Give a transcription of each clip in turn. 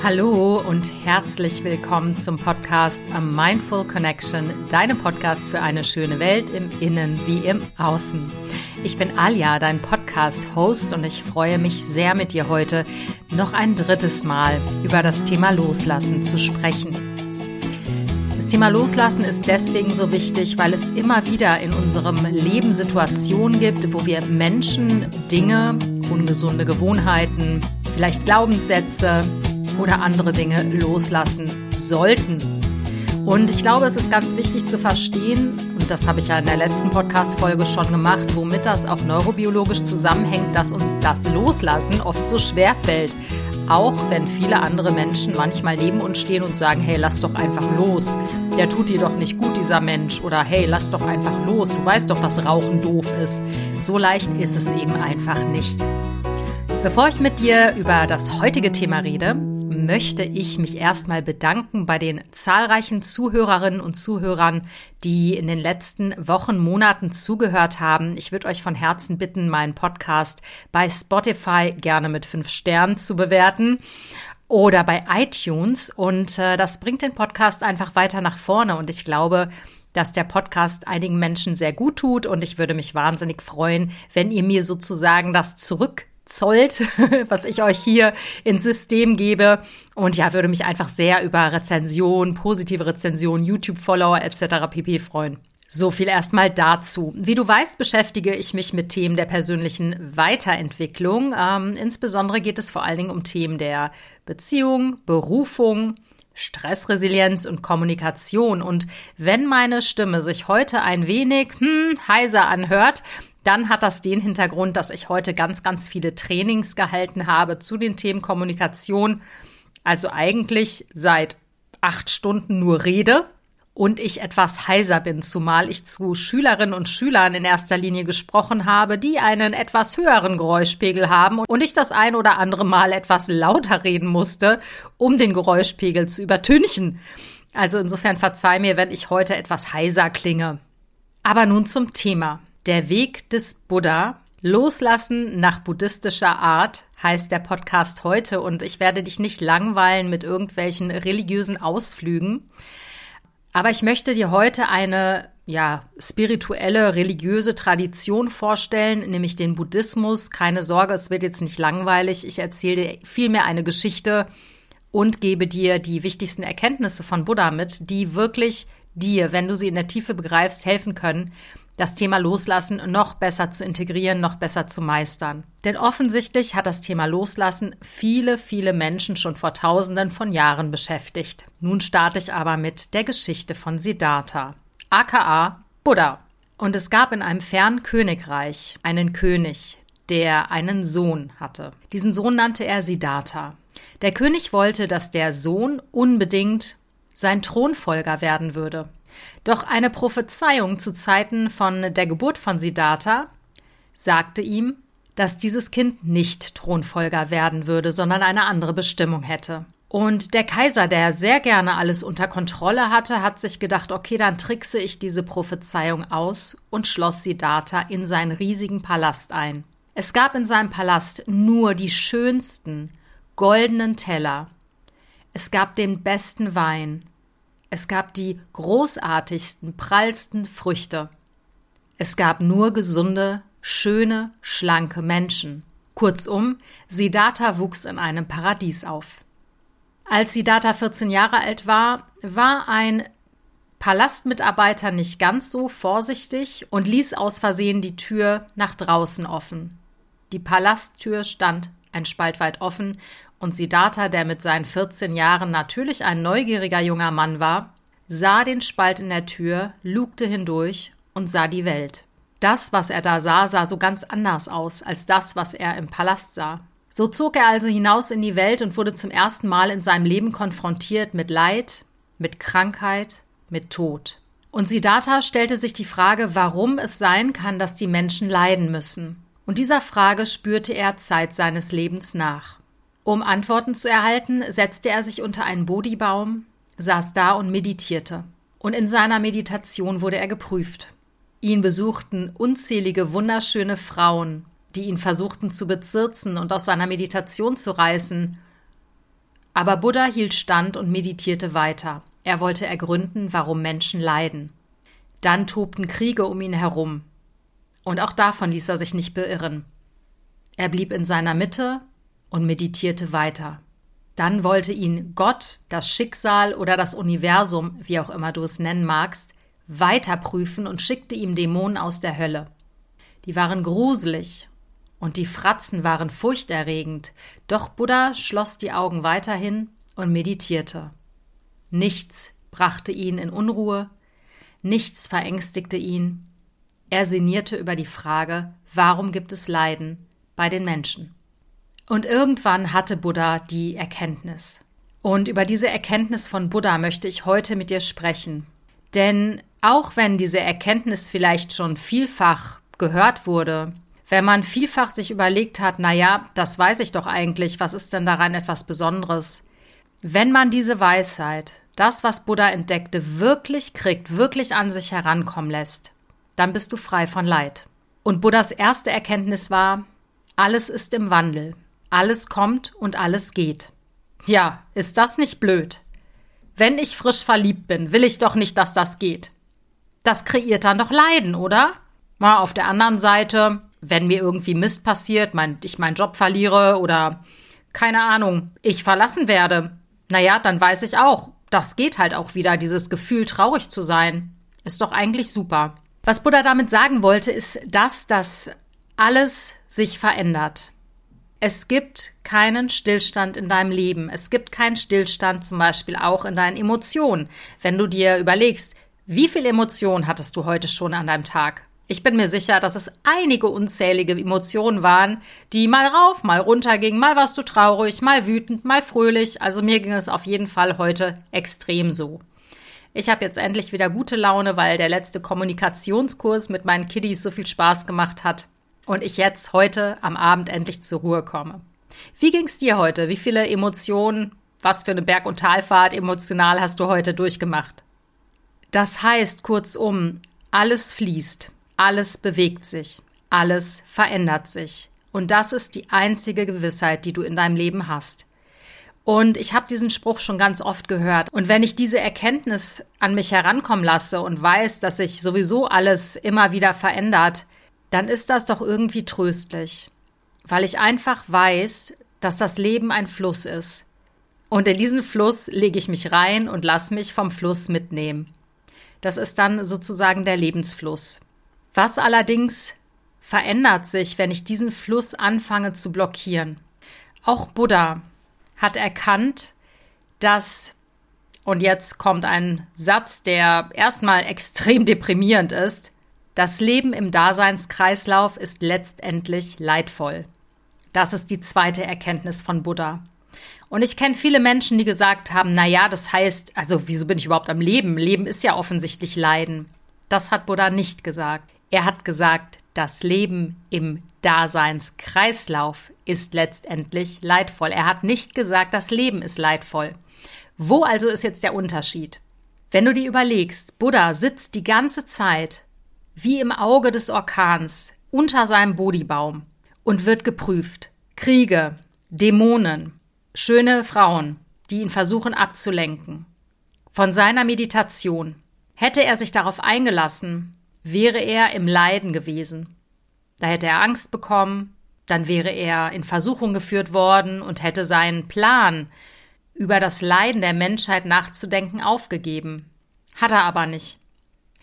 Hallo und herzlich willkommen zum Podcast A Mindful Connection, deinem Podcast für eine schöne Welt im Innen wie im Außen. Ich bin Alia, dein Podcast-Host und ich freue mich sehr mit dir heute noch ein drittes Mal über das Thema Loslassen zu sprechen. Das Thema Loslassen ist deswegen so wichtig, weil es immer wieder in unserem Leben Situationen gibt, wo wir Menschen, Dinge, ungesunde Gewohnheiten, vielleicht Glaubenssätze, oder andere Dinge loslassen sollten. Und ich glaube, es ist ganz wichtig zu verstehen, und das habe ich ja in der letzten Podcast-Folge schon gemacht, womit das auch neurobiologisch zusammenhängt, dass uns das Loslassen oft so schwer fällt. Auch wenn viele andere Menschen manchmal neben uns stehen und sagen, hey, lass doch einfach los. Der tut dir doch nicht gut, dieser Mensch. Oder hey, lass doch einfach los. Du weißt doch, dass Rauchen doof ist. So leicht ist es eben einfach nicht. Bevor ich mit dir über das heutige Thema rede, möchte ich mich erstmal bedanken bei den zahlreichen Zuhörerinnen und Zuhörern, die in den letzten Wochen, Monaten zugehört haben. Ich würde euch von Herzen bitten, meinen Podcast bei Spotify gerne mit fünf Sternen zu bewerten oder bei iTunes. Und äh, das bringt den Podcast einfach weiter nach vorne. Und ich glaube, dass der Podcast einigen Menschen sehr gut tut. Und ich würde mich wahnsinnig freuen, wenn ihr mir sozusagen das zurück zollt, was ich euch hier ins System gebe. Und ja, würde mich einfach sehr über Rezension, positive Rezension, YouTube-Follower etc. pp. freuen. So viel erstmal dazu. Wie du weißt, beschäftige ich mich mit Themen der persönlichen Weiterentwicklung. Ähm, insbesondere geht es vor allen Dingen um Themen der Beziehung, Berufung, Stressresilienz und Kommunikation. Und wenn meine Stimme sich heute ein wenig hm, heiser anhört, dann hat das den Hintergrund, dass ich heute ganz, ganz viele Trainings gehalten habe zu den Themen Kommunikation. Also eigentlich seit acht Stunden nur rede und ich etwas heiser bin, zumal ich zu Schülerinnen und Schülern in erster Linie gesprochen habe, die einen etwas höheren Geräuschpegel haben und ich das ein oder andere Mal etwas lauter reden musste, um den Geräuschpegel zu übertünchen. Also insofern verzeih mir, wenn ich heute etwas heiser klinge. Aber nun zum Thema. Der Weg des Buddha. Loslassen nach buddhistischer Art heißt der Podcast heute und ich werde dich nicht langweilen mit irgendwelchen religiösen Ausflügen. Aber ich möchte dir heute eine ja, spirituelle, religiöse Tradition vorstellen, nämlich den Buddhismus. Keine Sorge, es wird jetzt nicht langweilig. Ich erzähle dir vielmehr eine Geschichte und gebe dir die wichtigsten Erkenntnisse von Buddha mit, die wirklich dir, wenn du sie in der Tiefe begreifst, helfen können, das Thema Loslassen noch besser zu integrieren, noch besser zu meistern. Denn offensichtlich hat das Thema Loslassen viele, viele Menschen schon vor Tausenden von Jahren beschäftigt. Nun starte ich aber mit der Geschichte von Siddhartha, aka Buddha. Und es gab in einem fernen Königreich einen König, der einen Sohn hatte. Diesen Sohn nannte er Siddhartha. Der König wollte, dass der Sohn unbedingt sein Thronfolger werden würde. Doch eine Prophezeiung zu Zeiten von der Geburt von Siddhartha sagte ihm, dass dieses Kind nicht Thronfolger werden würde, sondern eine andere Bestimmung hätte. Und der Kaiser, der sehr gerne alles unter Kontrolle hatte, hat sich gedacht, okay, dann trickse ich diese Prophezeiung aus und schloss Siddhartha in seinen riesigen Palast ein. Es gab in seinem Palast nur die schönsten goldenen Teller. Es gab den besten Wein, es gab die großartigsten, prallsten Früchte. Es gab nur gesunde, schöne, schlanke Menschen. Kurzum, Siddhartha wuchs in einem Paradies auf. Als Siddhartha 14 Jahre alt war, war ein Palastmitarbeiter nicht ganz so vorsichtig und ließ aus Versehen die Tür nach draußen offen. Die Palasttür stand ein Spalt weit offen und Siddhartha, der mit seinen 14 Jahren natürlich ein neugieriger junger Mann war, sah den Spalt in der Tür, lugte hindurch und sah die Welt. Das, was er da sah, sah so ganz anders aus als das, was er im Palast sah. So zog er also hinaus in die Welt und wurde zum ersten Mal in seinem Leben konfrontiert mit Leid, mit Krankheit, mit Tod. Und Siddhartha stellte sich die Frage, warum es sein kann, dass die Menschen leiden müssen. Und dieser Frage spürte er Zeit seines Lebens nach. Um Antworten zu erhalten, setzte er sich unter einen Bodhibaum, saß da und meditierte. Und in seiner Meditation wurde er geprüft. Ihn besuchten unzählige wunderschöne Frauen, die ihn versuchten zu bezirzen und aus seiner Meditation zu reißen. Aber Buddha hielt stand und meditierte weiter. Er wollte ergründen, warum Menschen leiden. Dann tobten Kriege um ihn herum. Und auch davon ließ er sich nicht beirren. Er blieb in seiner Mitte und meditierte weiter. Dann wollte ihn Gott, das Schicksal oder das Universum, wie auch immer du es nennen magst, weiter prüfen und schickte ihm Dämonen aus der Hölle. Die waren gruselig und die Fratzen waren furchterregend, doch Buddha schloss die Augen weiterhin und meditierte. Nichts brachte ihn in Unruhe, nichts verängstigte ihn. Er sinnierte über die Frage, warum gibt es Leiden bei den Menschen? Und irgendwann hatte Buddha die Erkenntnis. Und über diese Erkenntnis von Buddha möchte ich heute mit dir sprechen. Denn auch wenn diese Erkenntnis vielleicht schon vielfach gehört wurde, wenn man vielfach sich überlegt hat, na ja, das weiß ich doch eigentlich, was ist denn daran etwas Besonderes? Wenn man diese Weisheit, das, was Buddha entdeckte, wirklich kriegt, wirklich an sich herankommen lässt, dann bist du frei von Leid. Und Buddhas erste Erkenntnis war, alles ist im Wandel. Alles kommt und alles geht. Ja, ist das nicht blöd? Wenn ich frisch verliebt bin, will ich doch nicht, dass das geht. Das kreiert dann doch Leiden, oder? Mal auf der anderen Seite, wenn mir irgendwie Mist passiert, mein, ich meinen Job verliere oder keine Ahnung, ich verlassen werde, naja, dann weiß ich auch, das geht halt auch wieder, dieses Gefühl, traurig zu sein. Ist doch eigentlich super. Was Buddha damit sagen wollte, ist das, dass alles sich verändert. Es gibt keinen Stillstand in deinem Leben. Es gibt keinen Stillstand zum Beispiel auch in deinen Emotionen. Wenn du dir überlegst, wie viele Emotionen hattest du heute schon an deinem Tag? Ich bin mir sicher, dass es einige unzählige Emotionen waren, die mal rauf, mal runter gingen. Mal warst du traurig, mal wütend, mal fröhlich. Also mir ging es auf jeden Fall heute extrem so. Ich habe jetzt endlich wieder gute Laune, weil der letzte Kommunikationskurs mit meinen Kiddies so viel Spaß gemacht hat und ich jetzt heute am Abend endlich zur Ruhe komme. Wie ging's dir heute? Wie viele Emotionen, was für eine Berg- und Talfahrt emotional hast du heute durchgemacht? Das heißt kurzum, alles fließt, alles bewegt sich, alles verändert sich. Und das ist die einzige Gewissheit, die du in deinem Leben hast. Und ich habe diesen Spruch schon ganz oft gehört. Und wenn ich diese Erkenntnis an mich herankommen lasse und weiß, dass sich sowieso alles immer wieder verändert, dann ist das doch irgendwie tröstlich, weil ich einfach weiß, dass das Leben ein Fluss ist. Und in diesen Fluss lege ich mich rein und lasse mich vom Fluss mitnehmen. Das ist dann sozusagen der Lebensfluss. Was allerdings verändert sich, wenn ich diesen Fluss anfange zu blockieren? Auch Buddha hat erkannt, dass, und jetzt kommt ein Satz, der erstmal extrem deprimierend ist, das Leben im Daseinskreislauf ist letztendlich leidvoll. Das ist die zweite Erkenntnis von Buddha. Und ich kenne viele Menschen, die gesagt haben, na ja, das heißt, also wieso bin ich überhaupt am Leben? Leben ist ja offensichtlich Leiden. Das hat Buddha nicht gesagt. Er hat gesagt, das Leben im Daseinskreislauf ist letztendlich leidvoll. Er hat nicht gesagt, das Leben ist leidvoll. Wo also ist jetzt der Unterschied? Wenn du dir überlegst, Buddha sitzt die ganze Zeit wie im Auge des Orkans unter seinem Bodibaum und wird geprüft. Kriege, Dämonen, schöne Frauen, die ihn versuchen abzulenken. Von seiner Meditation. Hätte er sich darauf eingelassen, wäre er im Leiden gewesen. Da hätte er Angst bekommen, dann wäre er in Versuchung geführt worden und hätte seinen Plan, über das Leiden der Menschheit nachzudenken, aufgegeben. Hat er aber nicht.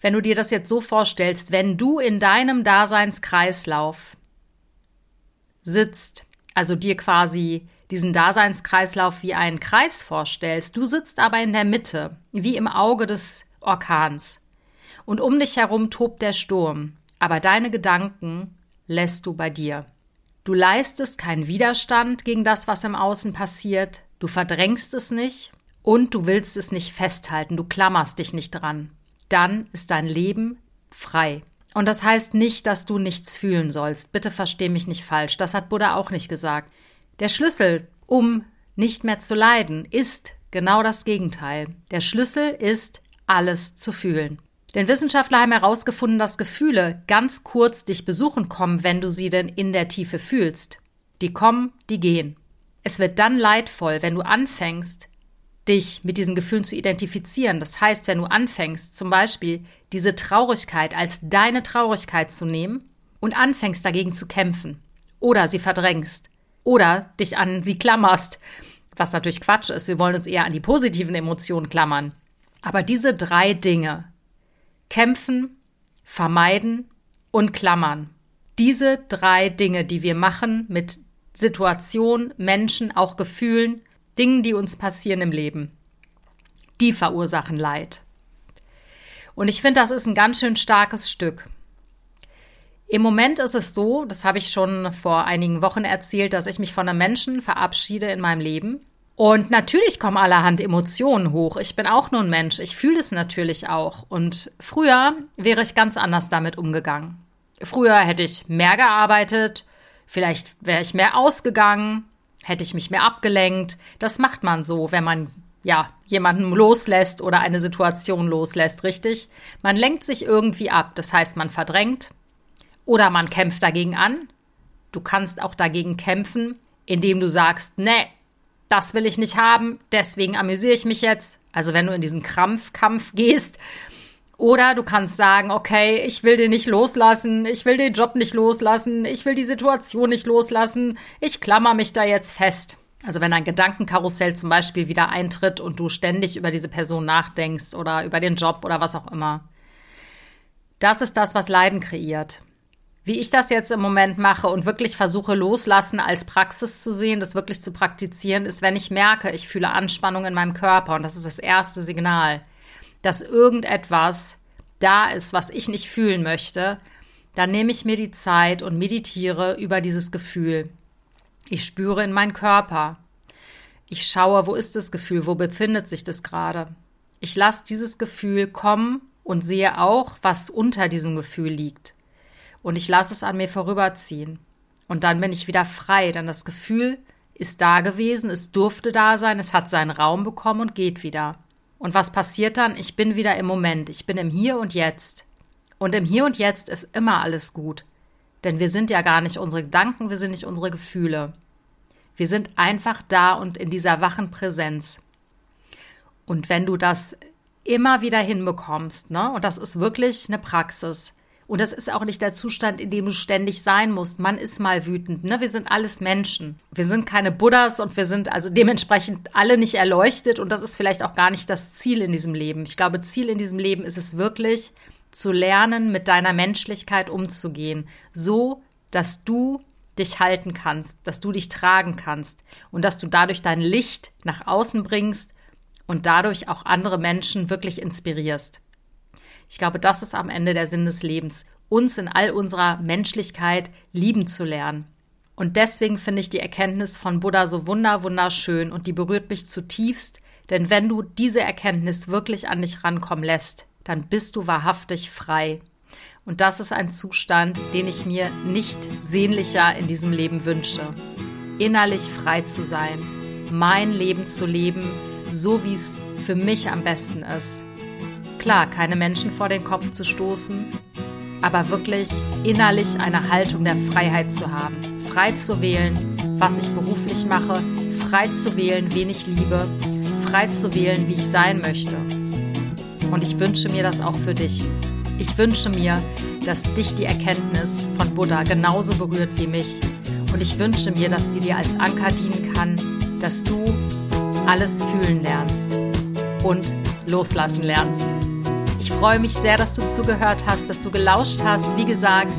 Wenn du dir das jetzt so vorstellst, wenn du in deinem Daseinskreislauf sitzt, also dir quasi diesen Daseinskreislauf wie einen Kreis vorstellst, du sitzt aber in der Mitte, wie im Auge des Orkans. Und um dich herum tobt der Sturm, aber deine Gedanken lässt du bei dir. Du leistest keinen Widerstand gegen das, was im Außen passiert, du verdrängst es nicht und du willst es nicht festhalten, du klammerst dich nicht dran dann ist dein Leben frei. Und das heißt nicht, dass du nichts fühlen sollst. Bitte versteh mich nicht falsch. Das hat Buddha auch nicht gesagt. Der Schlüssel, um nicht mehr zu leiden, ist genau das Gegenteil. Der Schlüssel ist, alles zu fühlen. Denn Wissenschaftler haben herausgefunden, dass Gefühle ganz kurz dich besuchen kommen, wenn du sie denn in der Tiefe fühlst. Die kommen, die gehen. Es wird dann leidvoll, wenn du anfängst, dich mit diesen Gefühlen zu identifizieren. Das heißt, wenn du anfängst, zum Beispiel diese Traurigkeit als deine Traurigkeit zu nehmen und anfängst dagegen zu kämpfen oder sie verdrängst oder dich an sie klammerst, was natürlich Quatsch ist. Wir wollen uns eher an die positiven Emotionen klammern. Aber diese drei Dinge, kämpfen, vermeiden und klammern, diese drei Dinge, die wir machen mit Situationen, Menschen, auch Gefühlen, Dingen, die uns passieren im Leben, die verursachen Leid. Und ich finde, das ist ein ganz schön starkes Stück. Im Moment ist es so, das habe ich schon vor einigen Wochen erzählt, dass ich mich von einem Menschen verabschiede in meinem Leben. Und natürlich kommen allerhand Emotionen hoch. Ich bin auch nur ein Mensch. Ich fühle es natürlich auch. Und früher wäre ich ganz anders damit umgegangen. Früher hätte ich mehr gearbeitet, vielleicht wäre ich mehr ausgegangen, hätte ich mich mehr abgelenkt. Das macht man so, wenn man ja jemanden loslässt oder eine Situation loslässt, richtig? Man lenkt sich irgendwie ab. Das heißt, man verdrängt oder man kämpft dagegen an. Du kannst auch dagegen kämpfen, indem du sagst, nee, das will ich nicht haben, deswegen amüsiere ich mich jetzt. Also wenn du in diesen Krampfkampf gehst, oder du kannst sagen, okay, ich will den nicht loslassen, ich will den Job nicht loslassen, ich will die Situation nicht loslassen, ich klammer mich da jetzt fest. Also wenn ein Gedankenkarussell zum Beispiel wieder eintritt und du ständig über diese Person nachdenkst oder über den Job oder was auch immer. Das ist das, was Leiden kreiert. Wie ich das jetzt im Moment mache und wirklich versuche loslassen als Praxis zu sehen, das wirklich zu praktizieren, ist, wenn ich merke, ich fühle Anspannung in meinem Körper und das ist das erste Signal dass irgendetwas da ist, was ich nicht fühlen möchte, dann nehme ich mir die Zeit und meditiere über dieses Gefühl. Ich spüre in meinen Körper. Ich schaue, wo ist das Gefühl, wo befindet sich das gerade. Ich lasse dieses Gefühl kommen und sehe auch, was unter diesem Gefühl liegt. Und ich lasse es an mir vorüberziehen. Und dann bin ich wieder frei, denn das Gefühl ist da gewesen, es durfte da sein, es hat seinen Raum bekommen und geht wieder. Und was passiert dann? Ich bin wieder im Moment, ich bin im Hier und Jetzt. Und im Hier und Jetzt ist immer alles gut. Denn wir sind ja gar nicht unsere Gedanken, wir sind nicht unsere Gefühle. Wir sind einfach da und in dieser wachen Präsenz. Und wenn du das immer wieder hinbekommst, ne, und das ist wirklich eine Praxis, und das ist auch nicht der Zustand, in dem du ständig sein musst. Man ist mal wütend. Ne? Wir sind alles Menschen. Wir sind keine Buddhas und wir sind also dementsprechend alle nicht erleuchtet. Und das ist vielleicht auch gar nicht das Ziel in diesem Leben. Ich glaube, Ziel in diesem Leben ist es wirklich, zu lernen, mit deiner Menschlichkeit umzugehen. So, dass du dich halten kannst, dass du dich tragen kannst und dass du dadurch dein Licht nach außen bringst und dadurch auch andere Menschen wirklich inspirierst. Ich glaube, das ist am Ende der Sinn des Lebens, uns in all unserer Menschlichkeit lieben zu lernen. Und deswegen finde ich die Erkenntnis von Buddha so wunder, wunderschön und die berührt mich zutiefst, denn wenn du diese Erkenntnis wirklich an dich rankommen lässt, dann bist du wahrhaftig frei. Und das ist ein Zustand, den ich mir nicht sehnlicher in diesem Leben wünsche. Innerlich frei zu sein, mein Leben zu leben, so wie es für mich am besten ist klar, keine Menschen vor den Kopf zu stoßen, aber wirklich innerlich eine Haltung der Freiheit zu haben. Frei zu wählen, was ich beruflich mache, frei zu wählen, wen ich liebe, frei zu wählen, wie ich sein möchte. Und ich wünsche mir das auch für dich. Ich wünsche mir, dass dich die Erkenntnis von Buddha genauso berührt wie mich. Und ich wünsche mir, dass sie dir als Anker dienen kann, dass du alles fühlen lernst und loslassen lernst. Ich freue mich sehr, dass du zugehört hast, dass du gelauscht hast. Wie gesagt,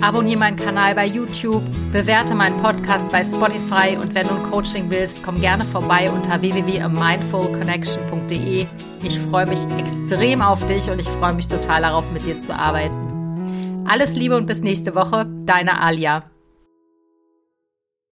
abonniere meinen Kanal bei YouTube, bewerte meinen Podcast bei Spotify und wenn du ein Coaching willst, komm gerne vorbei unter www.mindfulconnection.de. Ich freue mich extrem auf dich und ich freue mich total darauf, mit dir zu arbeiten. Alles Liebe und bis nächste Woche, deine Alia.